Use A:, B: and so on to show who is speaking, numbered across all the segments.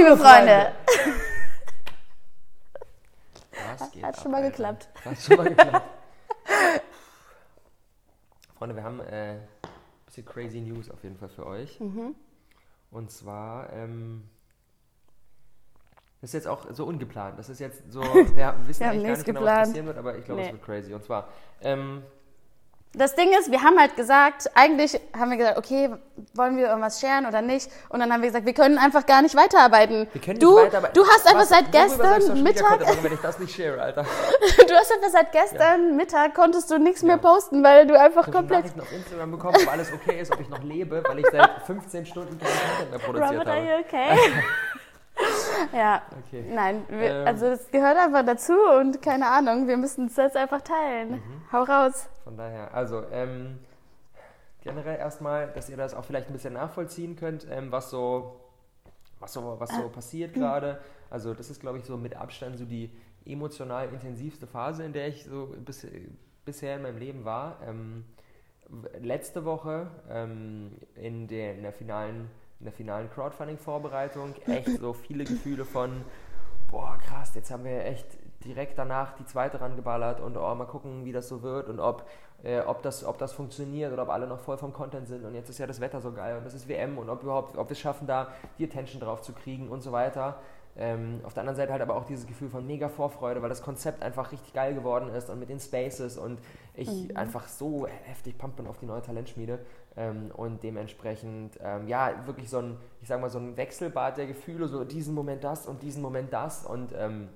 A: liebe Freunde.
B: Was geht
A: Hat
B: ab,
A: schon mal
B: Alter?
A: geklappt.
B: Hat schon mal geklappt. Freunde, wir haben äh, ein bisschen crazy News auf jeden Fall für euch.
A: Mhm.
B: Und zwar, ähm, das ist jetzt auch so ungeplant. Das ist jetzt so, wir wissen
A: Wir haben
B: eigentlich gar
A: nichts
B: nicht genau, was
A: geplant.
B: passieren wird, aber ich glaube, es
A: Nee.
B: wird crazy. Und zwar, ähm,
A: Das Ding ist, wir haben halt gesagt, eigentlich haben wir gesagt, okay, wollen wir irgendwas sharen oder nicht? Und dann haben wir gesagt, wir können einfach gar nicht weiterarbeiten.
B: wir können nicht
A: du,
B: weiter, aber
A: du hast einfach
B: was-
A: seit
B: ich
A: gestern Mittag,
B: machen, wenn ich das nicht share, Alter.
A: du hast einfach seit gestern Mittag konntest du nichts mehr
B: Ja.
A: posten, weil du einfach
B: Ich habe
A: komplett
B: Nachrichten auf Instagram bekommen, ob alles okay ist, ob ich noch lebe, weil ich seit 15 Stunden keinen Content mehr produziert
A: Robert, are
B: habe.
A: you okay? ja,
B: Okay.
A: nein, wir,
B: Ähm.
A: also das gehört einfach dazu und keine Ahnung, wir müssen es jetzt einfach teilen.
B: Mhm.
A: Hau raus.
B: Von daher, also ähm, generell erstmal, dass ihr das auch vielleicht ein bisschen nachvollziehen könnt, ähm, was so, was so, was so passiert gerade. Also das ist, glaube ich, so mit Abstand so die emotional intensivste Phase, in der ich so bis, bisher in meinem Leben war. Ähm, letzte Woche ähm, in, der, in der finalen, in der finalen Crowdfunding-Vorbereitung echt so viele Gefühle von boah, krass, jetzt haben wir echt direkt danach die zweite rangeballert und oh, mal gucken, wie das so wird und ob, äh, ob, das, ob das funktioniert oder ob alle noch voll vom Content sind und jetzt ist ja das Wetter so geil und das ist WM und ob überhaupt, ob wir es schaffen, da die Attention drauf zu kriegen und so weiter. Ähm, auf der anderen Seite halt aber auch dieses Gefühl von mega Vorfreude, weil das Konzept einfach richtig geil geworden ist und mit den Spaces und ich einfach so heftig pump bin auf die neue Talentschmiede ähm, und dementsprechend, ähm, ja, wirklich so ein, ich sag mal, so ein Wechselbad der Gefühle, so diesen Moment das und diesen Moment das und ähm,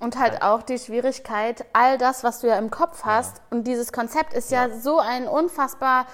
A: Und halt auch die Schwierigkeit, all das, was du ja im Kopf hast, und dieses Konzept ist ja,
B: Ja.
A: so ein unfassbar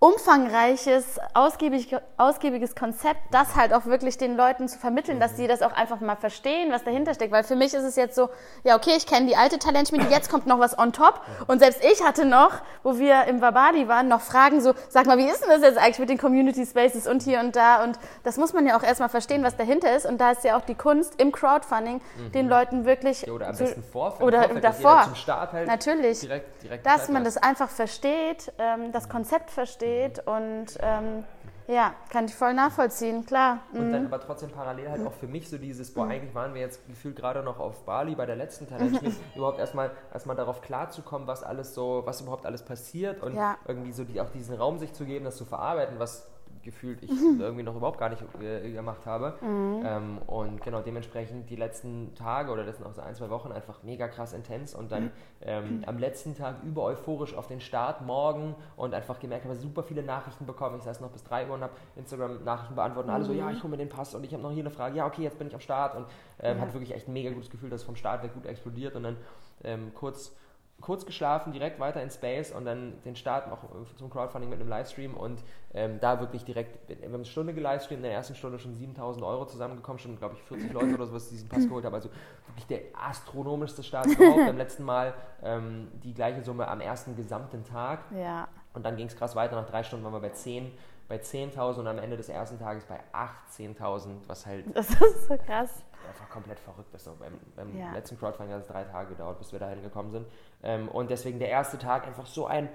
A: umfangreiches, ausgiebig, ausgiebiges Konzept, das halt auch wirklich den Leuten zu vermitteln, dass sie das auch einfach mal verstehen, was dahinter steckt. Weil für mich ist es jetzt so, ja okay, ich kenne die alte Talentschmiede, jetzt kommt noch was on top. Und selbst ich hatte noch, wo wir im Vabadi waren, noch Fragen so, sag mal, wie ist denn das jetzt eigentlich mit den Community Spaces und hier und da? Und das muss man ja auch erstmal verstehen, was dahinter ist. Und da ist ja auch die Kunst im Crowdfunding, den Leuten wirklich
B: ja, oder am
A: zu-
B: besten vor,
A: oder
B: Vorfeld,
A: davor.
B: zum Start halt
A: Natürlich.
B: direkt, direkt
A: dass man das einfach versteht, ähm, das Konzept versteht und ähm, ja, kann ich voll nachvollziehen, klar.
B: Und
A: Mhm.
B: dann aber trotzdem parallel halt auch für mich so dieses, boah, eigentlich waren wir jetzt gefühlt gerade noch auf Bali bei der letzten Talentschmiede, überhaupt erstmal erstmal darauf klarzukommen, was alles so, was überhaupt alles passiert und
A: Ja.
B: irgendwie so die, auch diesen Raum sich zu geben, das zu verarbeiten, was gefühlt ich irgendwie noch überhaupt gar nicht äh, gemacht habe.
A: Mhm.
B: Ähm, und genau, dementsprechend die letzten Tage oder letzten auch so ein, zwei Wochen einfach mega krass intens und
A: Mhm.
B: dann ähm, am letzten Tag über euphorisch auf den Start morgen und einfach gemerkt habe, super viele Nachrichten bekommen. Ich saß noch bis 3 Uhr und habe Instagram-Nachrichten beantwortet und alle so,
A: Mhm.
B: ja, ich hole mir den Pass und ich habe noch hier eine Frage, ja, okay, jetzt bin ich am Start und ähm, hatte wirklich echt ein mega gutes Gefühl, dass es vom Start weg gut explodiert und dann ähm, kurz kurz geschlafen, direkt weiter in Space und dann den Start noch zum Crowdfunding mit einem Livestream und ähm, da wirklich direkt, wir haben eine Stunde gelivestreamt, in der ersten Stunde schon 7000 Euro zusammengekommen, schon glaube ich 40 Leute oder sowas, die diesen Pass geholt haben, also wirklich der astronomischste Start überhaupt, beim letzten Mal ähm, die gleiche Summe am ersten gesamten Tag.
A: Ja,
B: und dann ging es krass weiter, nach drei Stunden waren wir bei 10, bei 10.000 und am Ende des ersten Tages bei 18.000, was halt
A: das ist so krass.
B: Einfach komplett verrückt ist. So beim beim
A: Ja.
B: letzten Crowdfunding hat es drei Tage gedauert, bis wir dahin gekommen sind. Ähm, und deswegen der erste Tag einfach so ein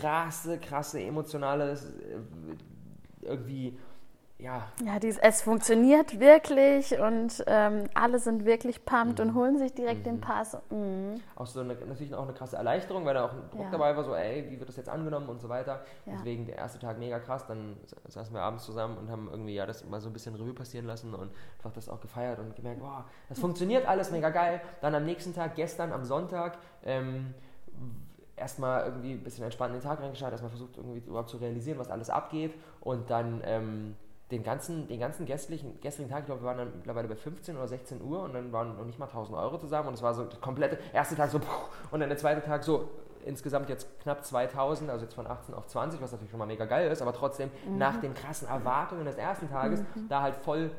B: krasse, krasse, emotionales, äh, irgendwie, ja,
A: Ja, dies, es funktioniert wirklich und ähm, alle sind wirklich pumped
B: Mhm.
A: und holen sich direkt den Pass. Mhm.
B: auch so eine, natürlich auch eine krasse Erleichterung, weil da auch ein Druck
A: Ja.
B: dabei war, so, ey, wie wird das jetzt angenommen und so weiter.
A: Ja.
B: Deswegen der erste Tag mega krass. Dann saßen wir abends zusammen und haben irgendwie, ja, das mal so ein bisschen Revue passieren lassen und einfach das auch gefeiert und gemerkt, wow, das funktioniert alles mega geil. Dann am nächsten Tag, gestern am Sonntag, ähm, erstmal irgendwie ein bisschen entspannt in den Tag reingeschaut, erstmal versucht irgendwie überhaupt zu realisieren, was alles abgeht und dann ähm, den ganzen, den ganzen gestrigen, gestrigen Tag, ich glaube, wir waren dann mittlerweile bei 15 oder 16 Uhr und dann waren noch nicht mal 1000 Euro zusammen und es war so der komplette, erste Tag so und dann der zweite Tag so insgesamt jetzt knapp 2000, also jetzt von 18 auf 20, was natürlich schon mal mega geil ist, aber trotzdem nach den krassen Erwartungen des ersten Tages da halt voll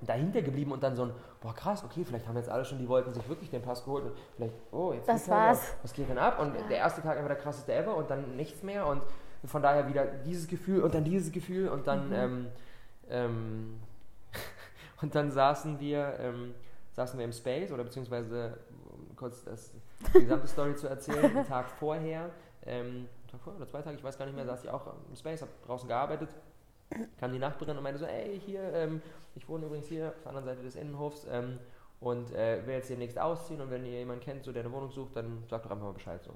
B: dahinter geblieben und dann so ein, boah krass, okay, vielleicht haben jetzt alle schon, die wollten sich wirklich den Pass geholt und vielleicht, oh, jetzt
A: Das
B: ja,
A: war's.
B: was geht denn ab? Und der erste Tag einfach der krasseste ever und dann nichts mehr und von daher wieder dieses Gefühl und dann dieses Gefühl und dann
A: Mhm.
B: ähm, ähm, und dann saßen wir ähm, saßen wir im Space oder beziehungsweise um kurz das, die gesamte Story zu erzählen, einen Tag vorher, ähm, Tag vorher oder zwei Tage, ich weiß gar nicht mehr, saß ich auch im Space, habe draußen gearbeitet kam die Nachbarin und meinte so, ey, hier, ähm, ich wohne übrigens hier auf der anderen Seite des Innenhofs ähm, und äh, will jetzt demnächst ausziehen und wenn ihr jemanden kennt, so der eine Wohnung sucht, dann sagt doch einfach mal Bescheid so.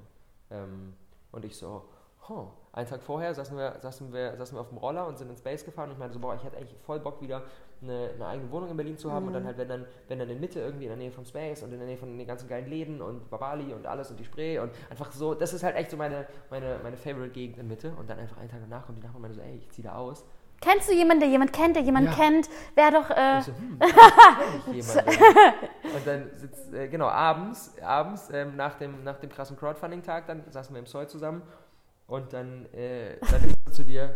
B: Ähm, und ich so, oh, einen Tag vorher saßen wir, saßen, wir, saßen wir auf dem Roller und sind ins Space gefahren und ich meinte so, boah, ich hätte eigentlich voll Bock wieder eine, eine eigene Wohnung in Berlin zu haben mhm. und dann halt, wenn dann, wenn dann in Mitte irgendwie in der Nähe vom Space und in der Nähe von den ganzen geilen Läden und Babali und alles und die Spree und einfach so, das ist halt echt so meine, meine, meine Favorite-Gegend in Mitte und dann einfach einen Tag danach kommt die Nachbarin und meinte so, ey, ich ziehe da aus.
A: Kennst du jemanden, der jemand kennt, der jemand ja. kennt? Wer doch. Äh so, hm,
B: und dann sitzt, äh, genau, abends, abends ähm, nach, dem, nach dem krassen Crowdfunding-Tag, dann saßen wir im Zoll zusammen und dann, äh, dann ist zu dir,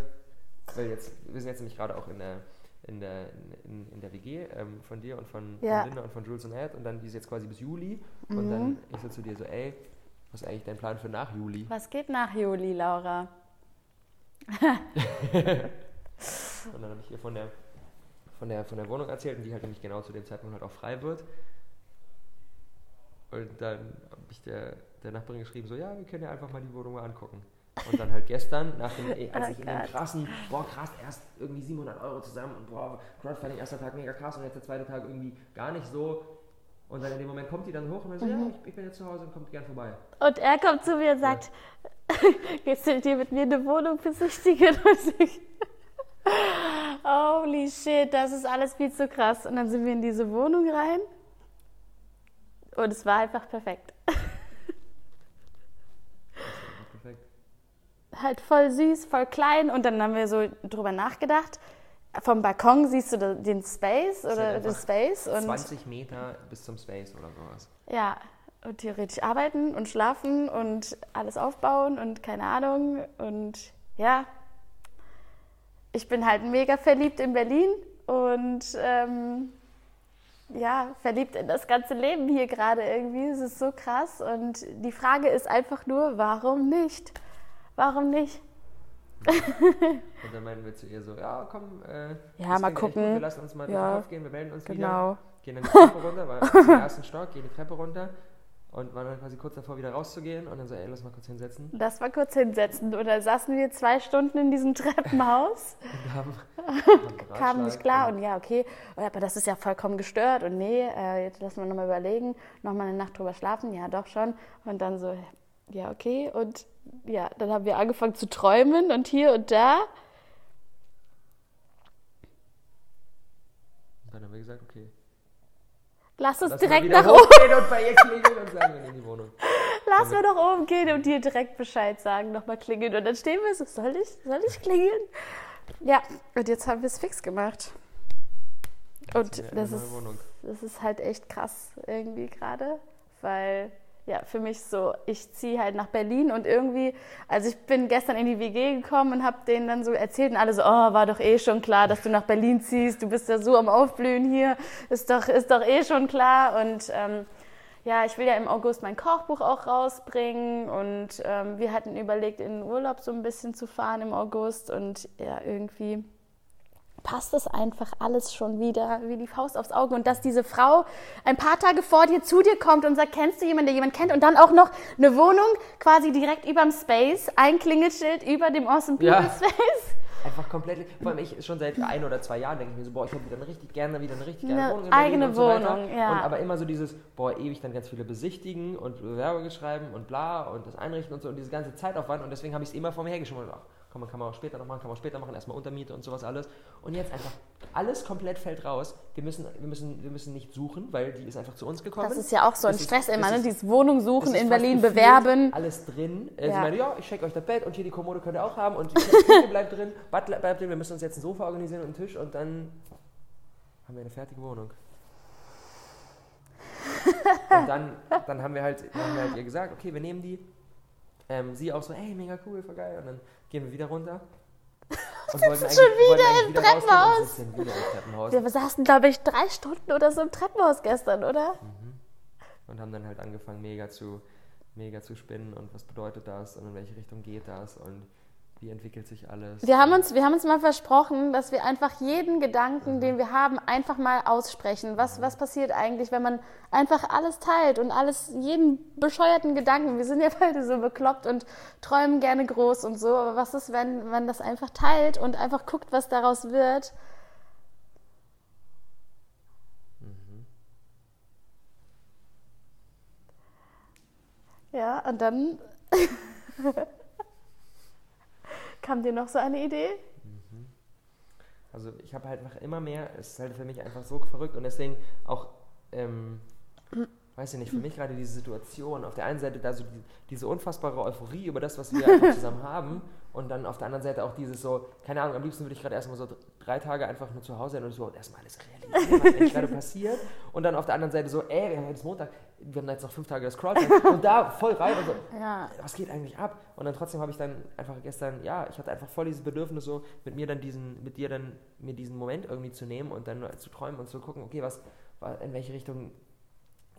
B: weil jetzt, wir sind jetzt nämlich gerade auch in der in der, in, in der WG ähm, von dir und von, ja. von, Linda und von Jules und Ed und dann die ist jetzt quasi bis Juli mhm. und dann ich so zu dir so, ey, was ist eigentlich dein Plan für nach Juli?
A: Was geht nach Juli, Laura?
B: und dann habe ich ihr von der, von, der, von der Wohnung erzählt und die halt nämlich genau zu dem Zeitpunkt halt auch frei wird. Und dann habe ich der, der Nachbarin geschrieben, so, ja, wir können ja einfach mal die Wohnung mal angucken. Und dann halt gestern, nach dem, als oh ich in dem krassen, boah krass, erst irgendwie 700 Euro zusammen und boah, Crowdfunding, erster Tag mega krass und jetzt der zweite Tag irgendwie gar nicht so. Und dann in dem Moment kommt die dann hoch und dann so, mhm. ja, ich, ich, bin jetzt zu Hause und kommt gern vorbei.
A: Und er kommt zu mir und sagt, ja. gehst du dir mit mir eine Wohnung besichtigen? Holy shit, das ist alles viel zu krass. Und dann sind wir in diese Wohnung rein und es war einfach perfekt. Halt voll süß, voll klein. Und dann haben wir so drüber nachgedacht. Vom Balkon siehst du den Space oder halt den Space.
B: Und 20 Meter bis zum Space oder sowas.
A: Ja, und theoretisch arbeiten und schlafen und alles aufbauen und keine Ahnung. Und ja, ich bin halt mega verliebt in Berlin und ähm, ja, verliebt in das ganze Leben hier gerade irgendwie. Es ist so krass. Und die Frage ist einfach nur, warum nicht? Warum nicht?
B: und dann meinen wir zu ihr so, ja, komm, äh,
A: ja, mal gucken.
B: wir lassen uns mal
A: ja,
B: aufgehen, wir melden uns
A: genau.
B: wieder, gehen dann die Treppe runter, weil im ersten Stock, gehen die Treppe runter und waren dann quasi kurz davor, wieder rauszugehen und dann so, ey, lass mal kurz hinsetzen.
A: Das war kurz hinsetzen. Oder saßen wir zwei Stunden in diesem Treppenhaus.
B: und haben,
A: Kam nicht klar und, und ja, okay, aber das ist ja vollkommen gestört und nee, äh, jetzt lassen wir nochmal überlegen, nochmal eine Nacht drüber schlafen, ja doch schon. Und dann so, ja, okay. Und ja, dann haben wir angefangen zu träumen und hier und da.
B: Und dann haben wir gesagt, okay.
A: Lass uns Lass direkt nach oben gehen und bei ihr klingeln und sagen, wir in die Wohnung. Lass wir doch oben gehen und dir direkt Bescheid sagen, nochmal klingeln. Und dann stehen wir so, soll ich, soll ich klingeln? Ja, und jetzt haben wir es fix gemacht. Und das ist, das ist halt echt krass irgendwie gerade, weil ja, für mich so, ich ziehe halt nach Berlin und irgendwie, also ich bin gestern in die WG gekommen und habe denen dann so erzählt und alle so, oh, war doch eh schon klar, dass du nach Berlin ziehst, du bist ja so am Aufblühen hier, ist doch, ist doch eh schon klar. Und ähm, ja, ich will ja im August mein Kochbuch auch rausbringen und ähm, wir hatten überlegt, in den Urlaub so ein bisschen zu fahren im August und ja, irgendwie passt es einfach alles schon wieder wie die Faust aufs Auge. Und dass diese Frau ein paar Tage vor dir zu dir kommt und sagt, kennst du jemanden, der jemanden kennt? Und dann auch noch eine Wohnung quasi direkt überm Space, ein Klingelschild über dem Awesome People ja. Space.
B: Einfach komplett, vor allem ich schon seit ein oder zwei Jahren denke ich mir so, boah, ich habe wieder eine richtig gerne wieder eine richtig
A: geile eine Wohnung. Eigene so Wohnung, ja.
B: Und aber immer so dieses, boah, ewig dann ganz viele besichtigen und Bewerbungen schreiben und bla und das einrichten und so und diese ganze Zeitaufwand und deswegen habe ich es immer vor mir hergeschoben und auch, man, kann man auch später noch machen, kann man auch später machen, erstmal Untermiete und sowas alles. Und jetzt einfach alles komplett fällt raus. Wir müssen, wir müssen, wir müssen nicht suchen, weil die ist einfach zu uns gekommen.
A: Das ist ja auch so ein das Stress ist, immer, ne? Dieses Wohnung suchen in Berlin, bewerben.
B: Alles drin. Äh, ja. Sie meinte, ja, ich schenke euch das Bett und hier die Kommode könnt ihr auch haben und die Küche bleibt drin, Bad bleibt drin, wir müssen uns jetzt ein Sofa organisieren und einen Tisch und dann haben wir eine fertige Wohnung. und dann, dann haben wir halt, haben wir halt ihr gesagt, okay, wir nehmen die. Ähm, sie auch so, hey, mega cool, voll geil. Und dann gehen wir wieder runter.
A: Und wollten schon wieder im Treppenhaus. Wieder im Treppenhaus. Wir saßen, glaube ich, drei Stunden oder so im Treppenhaus gestern, oder? Mhm.
B: Und haben dann halt angefangen, mega zu, mega zu spinnen und was bedeutet das und in welche Richtung geht das und wie entwickelt sich alles.
A: Wir haben, uns, wir haben uns mal versprochen, dass wir einfach jeden Gedanken, den wir haben, einfach mal aussprechen. Was, was passiert eigentlich, wenn man einfach alles teilt und alles, jeden bescheuerten Gedanken. Wir sind ja beide so bekloppt und träumen gerne groß und so. Aber was ist, wenn man das einfach teilt und einfach guckt, was daraus wird? Mhm. Ja, und dann Kam dir noch so eine Idee? Mhm.
B: Also ich habe halt noch immer mehr, es ist halt für mich einfach so verrückt und deswegen auch, ähm, weiß ich nicht, für mich gerade diese Situation, auf der einen Seite da so die, diese unfassbare Euphorie über das, was wir zusammen haben und dann auf der anderen Seite auch dieses so, keine Ahnung, am liebsten würde ich gerade erstmal so drei Tage einfach nur zu Hause sein und so erstmal alles realisieren, was eigentlich gerade passiert. Und dann auf der anderen Seite so, ey, wir haben jetzt Montag, wir haben jetzt noch fünf Tage das Crawl und da voll rein und so, ja. was geht eigentlich ab? Und dann trotzdem habe ich dann einfach gestern, ja, ich hatte einfach voll dieses Bedürfnis so, mit mir dann diesen, mit dir dann, mir diesen Moment irgendwie zu nehmen und dann zu träumen und zu gucken, okay, was, in welche Richtung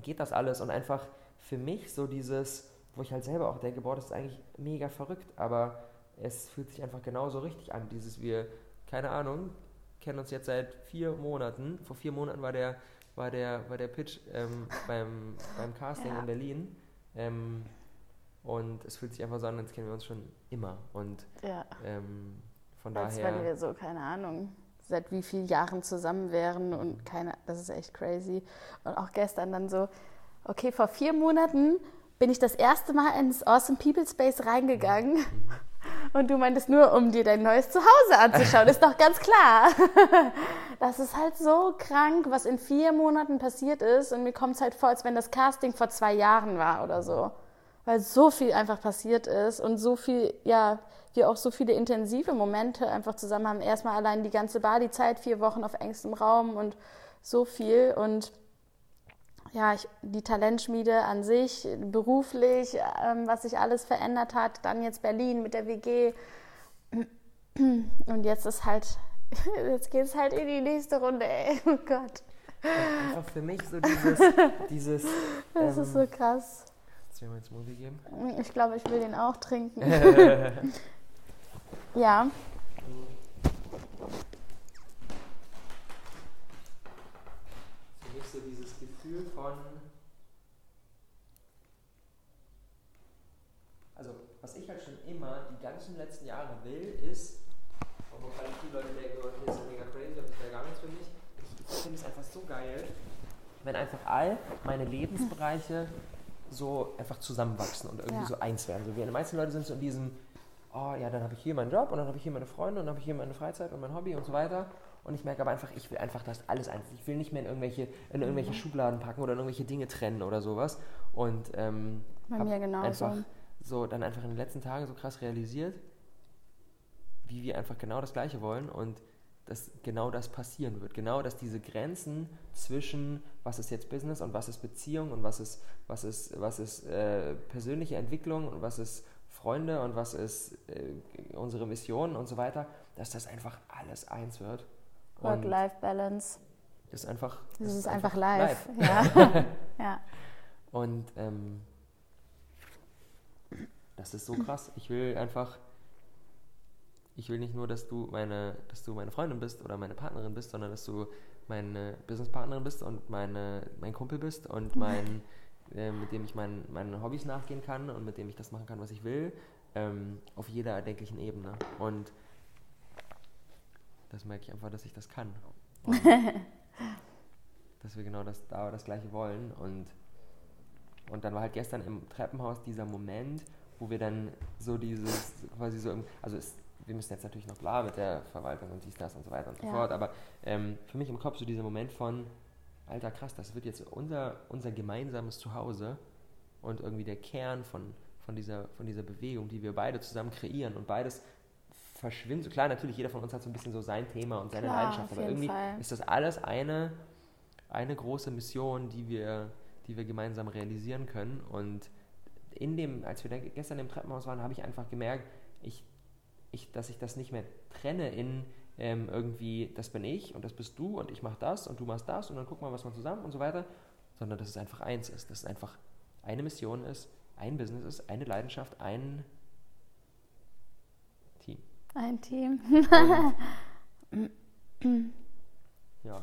B: geht das alles? Und einfach für mich so dieses, wo ich halt selber auch denke, boah, das ist eigentlich mega verrückt, aber es fühlt sich einfach genauso richtig an. Dieses wir, keine Ahnung, kennen uns jetzt seit vier Monaten. Vor vier Monaten war der, war der, war der Pitch ähm, beim, beim Casting ja. in Berlin. Ähm, und es fühlt sich einfach so an, als kennen wir uns schon immer. Und ja. ähm, von als daher.
A: Als wenn wir so, keine Ahnung, seit wie vielen Jahren zusammen wären und keine, das ist echt crazy. Und auch gestern dann so, okay, vor vier Monaten bin ich das erste Mal ins Awesome People Space reingegangen. Mhm. Und du meintest nur, um dir dein neues Zuhause anzuschauen. ist doch ganz klar. Das ist halt so krank, was in vier Monaten passiert ist. Und mir kommt es halt vor, als wenn das Casting vor zwei Jahren war oder so. Weil so viel einfach passiert ist und so viel, ja, wir auch so viele intensive Momente einfach zusammen haben. Erstmal allein die ganze Bali-Zeit, vier Wochen auf engstem Raum und so viel. Und ja, ich, die Talentschmiede an sich, beruflich, ähm, was sich alles verändert hat, dann jetzt Berlin mit der WG. Und jetzt ist halt, jetzt geht es halt in die nächste Runde, ey. Oh Gott.
B: Ja, einfach für mich so dieses. dieses
A: das ähm, ist so ähm, krass.
B: Willst du mir mal einen Smoothie geben?
A: Ich glaube, ich will den auch trinken. ja.
B: Gefühl von, also was ich halt schon immer die ganzen letzten Jahre will, ist, obwohl gerade viele Leute denken, oh, das ist mega crazy, aber das wäre gar nichts für mich. Ich, finde es einfach so geil, wenn einfach all meine Lebensbereiche so einfach zusammenwachsen und irgendwie ja. so eins werden. So wie die meisten Leute sind so in diesem, oh ja, dann habe ich hier meinen Job und dann habe ich hier meine Freunde und dann habe ich hier meine Freizeit und mein Hobby und so weiter. Und ich merke aber einfach, ich will einfach das alles eins. Ich will nicht mehr in irgendwelche, in irgendwelche mhm. Schubladen packen oder in irgendwelche Dinge trennen oder sowas. Und ähm,
A: Bei mir genauso.
B: einfach so dann einfach in den letzten Tagen so krass realisiert, wie wir einfach genau das Gleiche wollen und dass genau das passieren wird. Genau, dass diese Grenzen zwischen was ist jetzt Business und was ist Beziehung und was ist, was ist, was ist äh, persönliche Entwicklung und was ist Freunde und was ist äh, unsere Mission und so weiter, dass das einfach alles eins wird.
A: Work-Life-Balance.
B: Das ist einfach.
A: Das, das ist, einfach, live. live. Ja. ja.
B: Und ähm, das ist so krass. Ich will einfach. Ich will nicht nur, dass du meine, dass du meine Freundin bist oder meine Partnerin bist, sondern dass du meine Businesspartnerin bist und meine, mein Kumpel bist und mein, äh, mit dem ich mein, meinen Hobbys nachgehen kann und mit dem ich das machen kann, was ich will, ähm, auf jeder erdenklichen Ebene. Und das merke ich einfach, dass ich das kann. dass wir genau das, da das Gleiche wollen. Und, und dann war halt gestern im Treppenhaus dieser Moment, wo wir dann so dieses, quasi so, im, also es, wir müssen jetzt natürlich noch klar mit der Verwaltung und dies, das und so weiter und so ja. fort, aber ähm, für mich im Kopf so dieser Moment von, alter krass, das wird jetzt unser, unser gemeinsames Zuhause und irgendwie der Kern von, von, dieser, von dieser Bewegung, die wir beide zusammen kreieren und beides verschwimmt. So klar, natürlich, jeder von uns hat so ein bisschen so sein Thema und seine klar, Leidenschaft, aber irgendwie Fall. ist das alles eine, eine große Mission, die wir, die wir gemeinsam realisieren können. Und in dem, als wir gestern im Treppenhaus waren, habe ich einfach gemerkt, ich, ich, dass ich das nicht mehr trenne in ähm, irgendwie, das bin ich und das bist du und ich mache das und du machst das und dann gucken wir, was wir zusammen und so weiter, sondern dass es einfach eins ist, dass es einfach eine Mission ist, ein Business ist, eine Leidenschaft, ein Team.
A: Ein Team.
B: Und, ja.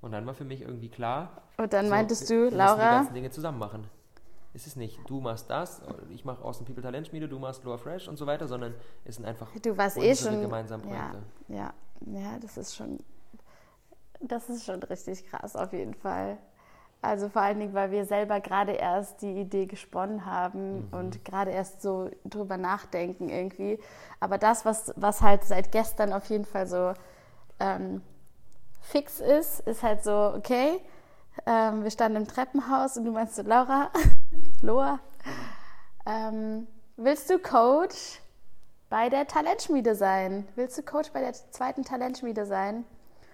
B: Und dann war für mich irgendwie klar.
A: Und dann
B: so,
A: meintest
B: wir-
A: du, Laura,
B: die ganzen Dinge zusammen machen. Es ist nicht, du machst das, ich mache aus dem People Talent Schmiede, du machst Lower Fresh und so weiter, sondern es sind einfach
A: du warst eh
B: unsere
A: schon.
B: gemeinsamen
A: ja,
B: Projekte.
A: ja, ja, das ist schon. Das ist schon richtig krass, auf jeden Fall. Also vor allen Dingen, weil wir selber gerade erst die Idee gesponnen haben
B: Mhm.
A: und gerade erst so drüber nachdenken irgendwie. Aber das, was, was halt seit gestern auf jeden Fall so ähm, fix ist, ist halt so, okay, ähm, wir standen im Treppenhaus und du meinst so, Laura, Loa, ähm, willst du Coach bei der Talentschmiede sein? Willst du Coach bei der zweiten Talentschmiede sein?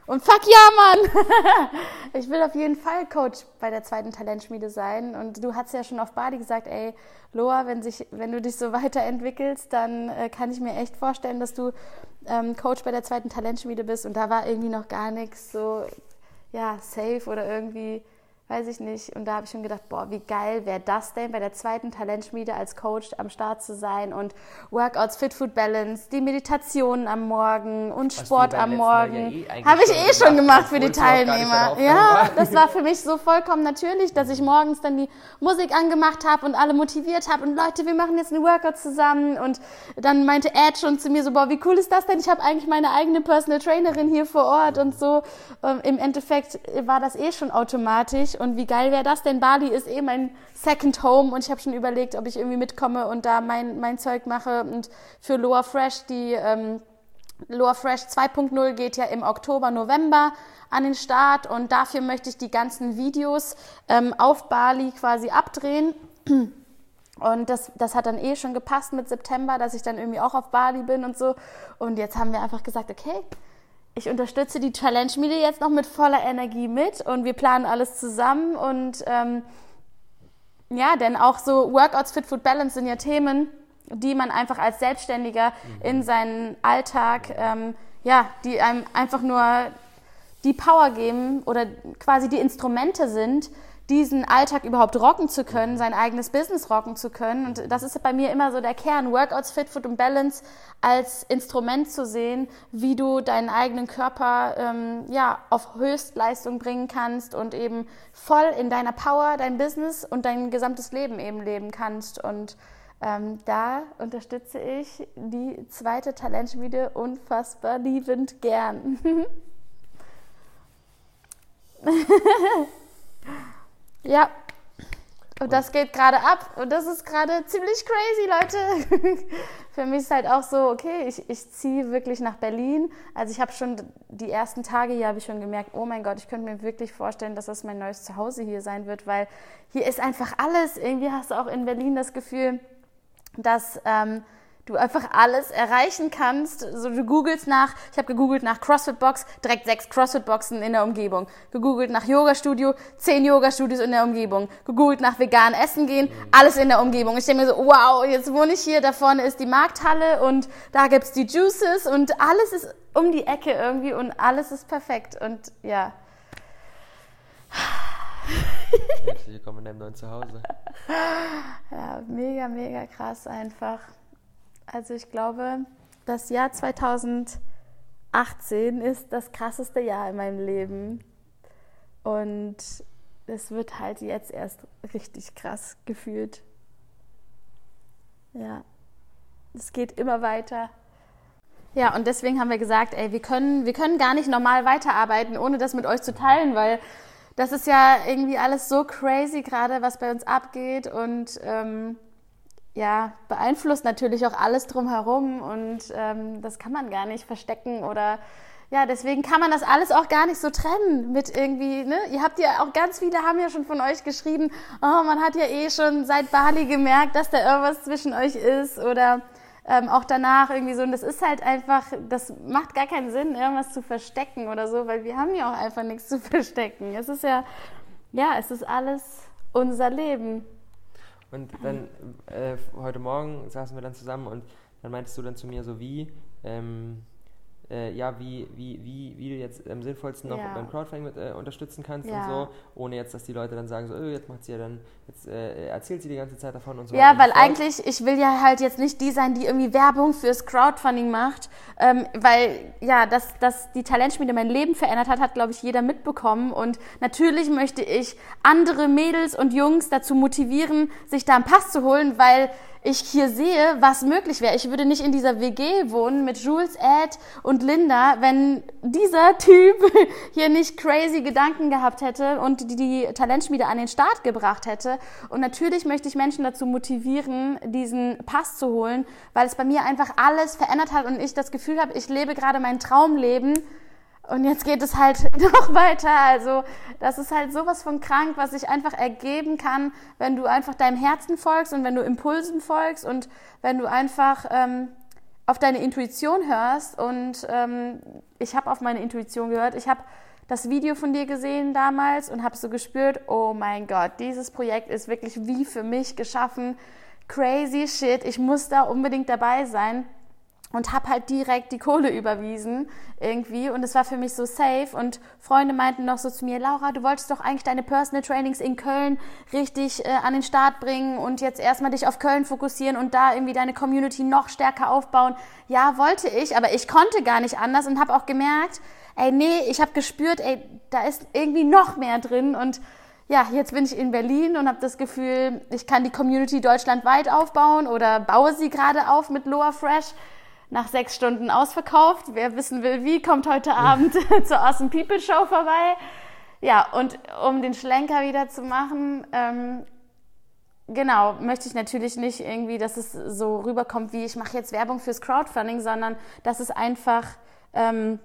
A: Und fuck ja, Mann! ich will auf jeden Fall Coach bei der zweiten Talentschmiede sein. Und du hast ja schon auf Bali gesagt, ey, Loa, wenn, sich, wenn du dich so weiterentwickelst, dann äh, kann ich mir echt vorstellen, dass du ähm, Coach bei der zweiten Talentschmiede bist. Und da war irgendwie noch gar nichts so, ja, safe oder irgendwie, weiß ich nicht. Und da habe ich schon gedacht, boah, wie geil wäre das denn, bei der zweiten Talentschmiede als Coach am Start zu sein und Workouts, Fit Food Balance, die Meditationen am Morgen und
B: Was
A: Sport am
B: Mal ja
A: Morgen.
B: eh
A: Habe ich eh schon
B: gemacht,
A: gemacht für die Teilnehmer. Ja, das war für mich so vollkommen natürlich, dass ich morgens dann die Musik angemacht habe und alle motiviert habe und Leute, wir machen jetzt einen Workout zusammen und dann meinte Ed schon zu mir so, boah, wie cool ist das denn? Ich habe eigentlich meine eigene Personal Trainerin hier vor Ort und so. Ähm, Im Endeffekt war das eh schon automatisch und wie geil wäre das denn? Bali ist eh mein Second Home und ich habe schon überlegt, ob ich irgendwie mitkomme und da mein, mein Zeug mache und für Loa Fresh die ähm, Loa Fresh 2.0 geht ja im Oktober, November an den Start und dafür möchte ich die ganzen Videos ähm, auf Bali quasi abdrehen. Und das, das hat dann eh schon gepasst mit September, dass ich dann irgendwie auch auf Bali bin und so. Und jetzt haben wir einfach gesagt, okay, ich unterstütze die Challenge-Schmiede jetzt noch mit voller Energie mit und wir planen alles zusammen. Und ähm, ja, denn auch so Workouts, Fit Food Balance sind ja Themen, die man einfach als Selbstständiger in seinen Alltag, ähm, ja, die einem einfach nur die Power geben oder quasi die Instrumente sind, diesen Alltag überhaupt rocken zu können, sein eigenes Business rocken zu können. Und das ist bei mir immer so der Kern, Workouts, Fit, Food und Balance als Instrument zu sehen, wie du deinen eigenen Körper ähm, ja, auf Höchstleistung bringen kannst und eben voll in deiner Power dein Business und dein gesamtes Leben eben leben kannst. Und ähm, da unterstütze ich die zweite Talentschmiede unfassbar liebend gern. ja. Und das geht gerade ab. Und das ist gerade ziemlich crazy, Leute. Für mich ist halt auch so, okay, ich, ich ziehe wirklich nach Berlin. Also ich habe schon die ersten Tage hier habe ich schon gemerkt, oh mein Gott, ich könnte mir wirklich vorstellen, dass das mein neues Zuhause hier sein wird, weil hier ist einfach alles. Irgendwie hast du auch in Berlin das Gefühl, dass ähm, du einfach alles erreichen kannst. So, du googelst nach, ich habe gegoogelt nach CrossFit Box, direkt sechs CrossFit Boxen in der Umgebung. Gegoogelt nach Yoga Studio, zehn Yoga Studios in der Umgebung. Gegoogelt nach vegan essen gehen, alles in der Umgebung. Ich denke mir so, wow, jetzt wohne ich hier, da vorne ist die Markthalle und da gibt's die Juices und alles ist um die Ecke irgendwie und alles ist perfekt und ja.
B: Herzlich willkommen in deinem neuen Zuhause.
A: Ja, mega, mega krass einfach. Also ich glaube, das Jahr 2018 ist das krasseste Jahr in meinem Leben. Und es wird halt jetzt erst richtig krass gefühlt. Ja, es geht immer weiter. Ja, und deswegen haben wir gesagt, ey, wir können, wir können gar nicht normal weiterarbeiten, ohne das mit euch zu teilen, weil das ist ja irgendwie alles so crazy gerade, was bei uns abgeht und ähm, ja, beeinflusst natürlich auch alles drumherum und ähm, das kann man gar nicht verstecken oder ja, deswegen kann man das alles auch gar nicht so trennen mit irgendwie, ne? Ihr habt ja auch ganz viele haben ja schon von euch geschrieben, oh, man hat ja eh schon seit Bali gemerkt, dass da irgendwas zwischen euch ist oder ähm, auch danach irgendwie so. Und das ist halt einfach, das macht gar keinen Sinn, irgendwas zu verstecken oder so, weil wir haben ja auch einfach nichts zu verstecken. Es ist ja, ja, es ist alles unser Leben.
B: Und dann äh, heute Morgen saßen wir dann zusammen und dann meintest du dann zu mir so wie, ähm, äh, ja, wie, wie, wie, wie du jetzt am sinnvollsten noch
A: Ja.
B: beim Crowdfunding mit, äh, unterstützen kannst
A: Ja.
B: und so, ohne jetzt, dass die Leute dann sagen, so, öh, jetzt macht sie ja dann, jetzt äh, erzählt sie die ganze Zeit davon und so
A: Ja, weil
B: so
A: eigentlich, ich will ja halt jetzt nicht die sein, die irgendwie Werbung fürs Crowdfunding macht, ähm, weil ja, dass, dass die Talentschmiede mein Leben verändert hat, hat, glaube ich, jeder mitbekommen. Und natürlich möchte ich andere Mädels und Jungs dazu motivieren, sich da einen Pass zu holen, weil ich hier sehe, was möglich wäre. Ich würde nicht in dieser WG wohnen mit Jules, Ed und Linda, wenn dieser Typ hier nicht crazy Gedanken gehabt hätte und die, die Talentschmiede an den Start gebracht hätte. Und natürlich möchte ich Menschen dazu motivieren, diesen Pass zu holen, weil es bei mir einfach alles verändert hat und ich das Gefühl habe, ich lebe gerade mein Traumleben. Und jetzt geht es halt noch weiter. Also, das ist halt sowas von krank, was sich einfach ergeben kann, wenn du einfach deinem Herzen folgst und wenn du Impulsen folgst und wenn du einfach ähm, auf deine Intuition hörst. Und ähm, ich habe auf meine Intuition gehört. Ich habe das Video von dir gesehen damals und habe so gespürt, oh mein Gott, dieses Projekt ist wirklich wie für mich geschaffen. Crazy shit, ich muss da unbedingt dabei sein und habe halt direkt die Kohle überwiesen irgendwie. Und es war für mich so safe. Und Freunde meinten noch so zu mir, Laura, du wolltest doch eigentlich deine Personal Trainings in Köln richtig äh, an den Start bringen und jetzt erstmal dich auf Köln fokussieren und da irgendwie deine Community noch stärker aufbauen. Ja, wollte ich, aber ich konnte gar nicht anders und habe auch gemerkt, ey, nee, ich habe gespürt, ey, da ist irgendwie noch mehr drin. Und ja, jetzt bin ich in Berlin und habe das Gefühl, ich kann die Community deutschlandweit aufbauen oder baue sie gerade auf mit Loa Fresh nach sechs Stunden ausverkauft. Wer wissen will, wie, kommt heute Abend zur Awesome People Show vorbei. Ja, und um den Schlenker wieder zu machen, ähm, genau, möchte ich natürlich nicht irgendwie, dass es so rüberkommt, wie ich mache jetzt Werbung fürs Crowdfunding, sondern dass es einfach, ähm,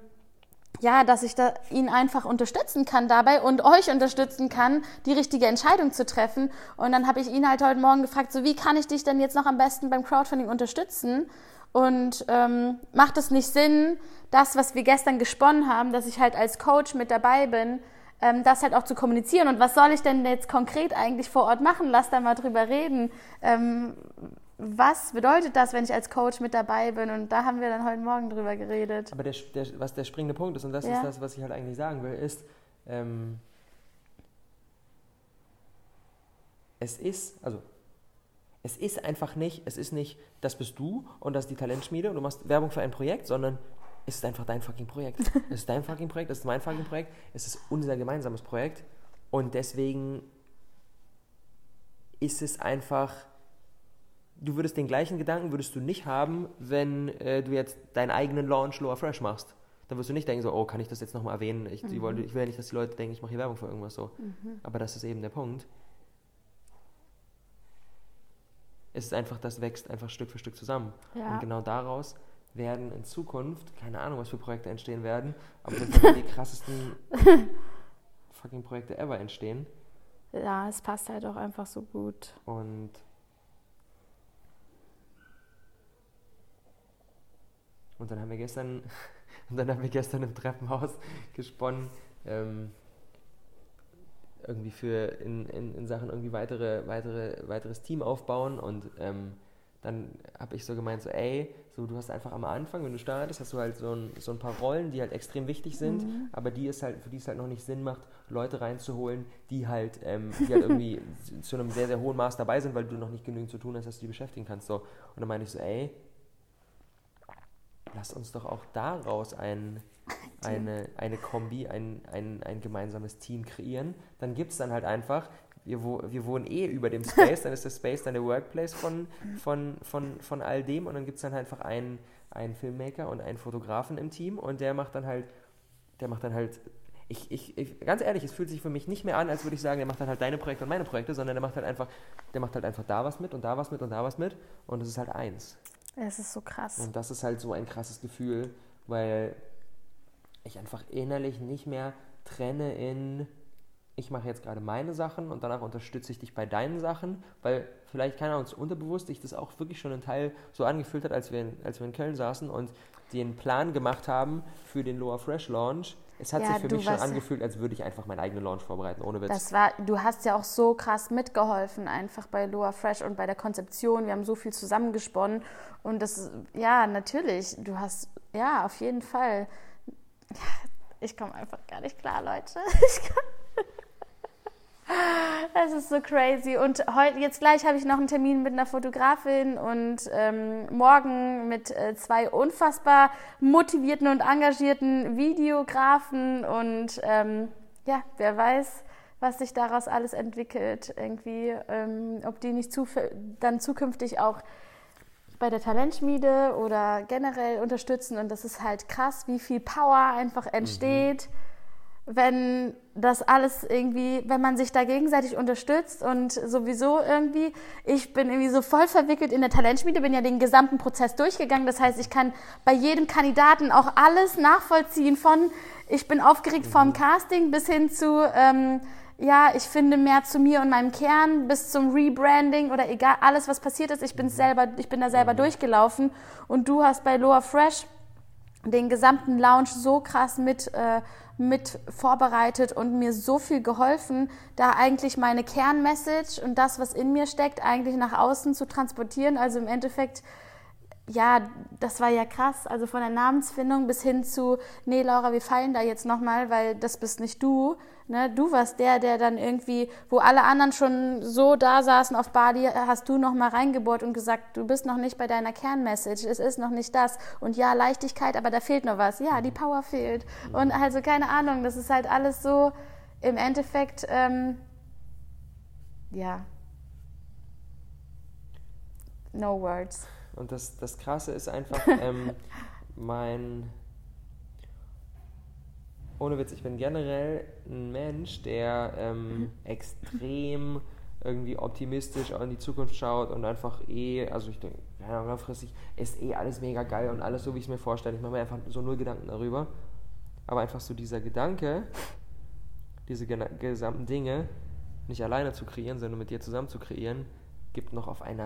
A: ja, dass ich da ihn einfach unterstützen kann dabei und euch unterstützen kann, die richtige Entscheidung zu treffen. Und dann habe ich ihn halt heute Morgen gefragt, so wie kann ich dich denn jetzt noch am besten beim Crowdfunding unterstützen? Und ähm, macht es nicht Sinn, das, was wir gestern gesponnen haben, dass ich halt als Coach mit dabei bin, ähm, das halt auch zu kommunizieren. Und was soll ich denn jetzt konkret eigentlich vor Ort machen? Lass da mal drüber reden. Ähm, was bedeutet das, wenn ich als Coach mit dabei bin? Und da haben wir dann heute Morgen drüber geredet.
B: Aber der, der, was der springende Punkt ist, und das
A: Ja.
B: ist das, was ich halt eigentlich sagen will, ist, ähm, es ist, also es ist einfach nicht, es ist nicht, das bist du und das ist die Talentschmiede und du machst Werbung für ein Projekt, sondern es ist einfach dein fucking Projekt. Es ist dein fucking Projekt, es ist mein fucking Projekt, es ist unser gemeinsames Projekt und deswegen ist es einfach, du würdest den gleichen Gedanken würdest du nicht haben, wenn äh, du jetzt deinen eigenen Launch Lower Fresh machst. Dann wirst du nicht denken so, oh, kann ich das jetzt nochmal erwähnen? Ich, die wollen, ich will ja nicht, dass die Leute denken, ich mache hier Werbung für irgendwas so. Aber das ist eben der Punkt. Es ist einfach, das wächst einfach Stück für Stück zusammen.
A: Ja.
B: Und genau daraus werden in Zukunft, keine Ahnung, was für Projekte entstehen werden, aber das werden die krassesten fucking Projekte ever entstehen.
A: Ja, es passt halt auch einfach so gut.
B: Und und dann haben wir gestern und dann haben wir gestern im Treppenhaus gesponnen ähm, irgendwie für in, in, in Sachen irgendwie weitere weitere weiteres Team aufbauen. Und ähm, dann habe ich so gemeint so ey so du hast einfach am Anfang wenn du startest hast du halt so ein, so ein paar Rollen die halt extrem wichtig sind. Aber die ist halt für die es halt noch nicht Sinn macht Leute reinzuholen die halt ähm, die halt irgendwie zu einem sehr sehr hohen Maß dabei sind weil du noch nicht genügend zu tun hast dass du die beschäftigen kannst so. Und dann meinte ich so ey lass uns doch auch daraus ein, eine, eine Kombi, ein, ein, ein gemeinsames Team kreieren. Dann gibt es dann halt einfach, wir, wo, wir wohnen eh über dem Space, dann ist der Space dann der Workplace von, von, von, von all dem und dann gibt es dann halt einfach einen, einen Filmmaker und einen Fotografen im Team und der macht dann halt, der macht dann halt ich, ich, ich, ganz ehrlich, es fühlt sich für mich nicht mehr an, als würde ich sagen, der macht dann halt deine Projekte und meine Projekte, sondern der macht halt einfach, der macht halt einfach da was mit und da was mit und da was mit und es ist halt eins.
A: Es ist so krass.
B: Und das ist halt so ein krasses Gefühl, weil ich einfach innerlich nicht mehr trenne in, ich mache jetzt gerade meine Sachen und danach unterstütze ich dich bei deinen Sachen, weil vielleicht, keine Ahnung, so unterbewusst sich das auch wirklich schon ein Teil so angefühlt hat, als wir, in, als wir in Köln saßen und den Plan gemacht haben für den Loa Fresh Launch. Es hat
A: Ja,
B: sich für mich schon angefühlt, als würde ich einfach meinen eigenen Launch vorbereiten, ohne Witz.
A: Das war, du hast ja auch so krass mitgeholfen einfach bei Loa Fresh und bei der Konzeption. Wir haben so viel zusammengesponnen und das, ja, natürlich, du hast Ja, auf jeden Fall. Ich komme einfach gar nicht klar, Leute. Es ist so crazy. Und heute, jetzt gleich habe ich noch einen Termin mit einer Fotografin und ähm, morgen mit äh, zwei unfassbar motivierten und engagierten Videografen. Und ähm, ja, wer weiß, was sich daraus alles entwickelt. Irgendwie, ähm, ob die nicht dann zukünftig auch bei der Talentschmiede oder generell unterstützen. Und das ist halt krass, wie viel Power einfach entsteht. Mhm wenn das alles irgendwie, wenn man sich da gegenseitig unterstützt und sowieso irgendwie, ich bin irgendwie so voll verwickelt in der Talentschmiede, bin ja den gesamten Prozess durchgegangen. Das heißt, ich kann bei jedem Kandidaten auch alles nachvollziehen von, ich bin aufgeregt mhm. vorm Casting bis hin zu, ähm, ja, ich finde mehr zu mir und meinem Kern bis zum Rebranding oder egal, alles was passiert ist, ich bin selber, ich bin da selber mhm. durchgelaufen und du hast bei Loa Fresh den gesamten Lounge so krass mit äh, mit vorbereitet und mir so viel geholfen, da eigentlich meine Kernmessage und das, was in mir steckt, eigentlich nach außen zu transportieren. Also im Endeffekt, ja, das war ja krass. Also von der Namensfindung bis hin zu, nee, Laura, wir fallen da jetzt nochmal, weil das bist nicht du. Ne? Du warst der, der dann irgendwie, wo alle anderen schon so da saßen auf Bali, hast du noch mal reingebohrt und gesagt, du bist noch nicht bei deiner Kernmessage, es ist noch nicht das. Und ja, Leichtigkeit, aber da fehlt noch was. Ja, die Power fehlt. Und also keine Ahnung, das ist halt alles so im Endeffekt, ähm, ja, no words.
B: Und das, das Krasse ist einfach, ähm, mein ohne Witz, ich bin generell ein Mensch, der ähm, mhm. extrem irgendwie optimistisch in die Zukunft schaut und einfach eh, also ich denke, ja, langfristig ist eh alles mega geil und alles so, wie ich es mir vorstelle. Ich mache mir einfach so null Gedanken darüber. Aber einfach so dieser Gedanke, diese gesamten Dinge nicht alleine zu kreieren, sondern mit dir zusammen zu kreieren, gibt noch auf einer